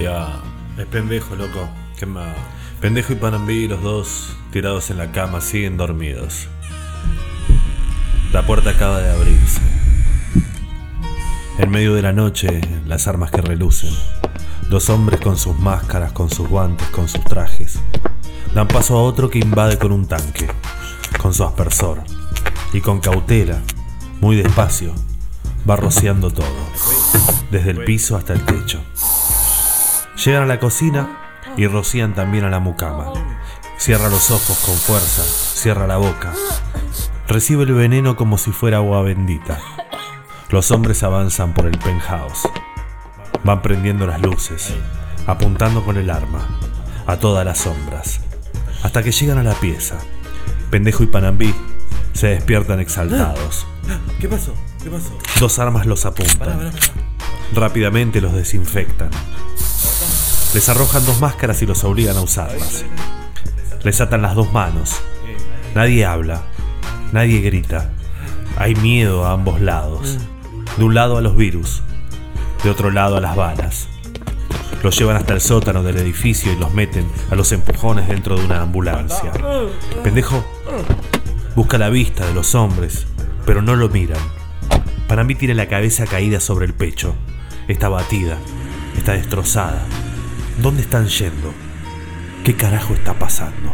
Ya, es pendejo, loco. ¿Qué más? Pendejo y Panambí, los dos tirados en la cama, siguen dormidos. La puerta acaba de abrirse. En medio de la noche, las armas que relucen. Dos hombres con sus máscaras, con sus guantes, con sus trajes. Dan paso a otro que invade con un tanque, con su aspersor. Y con cautela, muy despacio, va rociando todo. Desde el piso hasta el techo. Llegan a la cocina y rocían también a la mucama. Cierra los ojos con fuerza, cierra la boca. Recibe el veneno como si fuera agua bendita. Los hombres avanzan por el penthouse. Van prendiendo las luces, apuntando con el arma, a todas las sombras, hasta que llegan a la pieza. Pendejo y Panambí se despiertan exaltados. ¿Qué pasó? ¿Qué pasó? Dos armas los apuntan. Rápidamente los desinfectan. Les arrojan dos máscaras y los obligan a usarlas. Les atan las dos manos. Nadie habla. Nadie grita. Hay miedo a ambos lados. De un lado a los virus. De otro lado a las balas. Los llevan hasta el sótano del edificio y los meten a los empujones dentro de una ambulancia. Pendejo busca la vista de los hombres, pero no lo miran. Para mí tiene la cabeza caída sobre el pecho. Está batida. Está destrozada. ¿Dónde están yendo? ¿Qué carajo está pasando?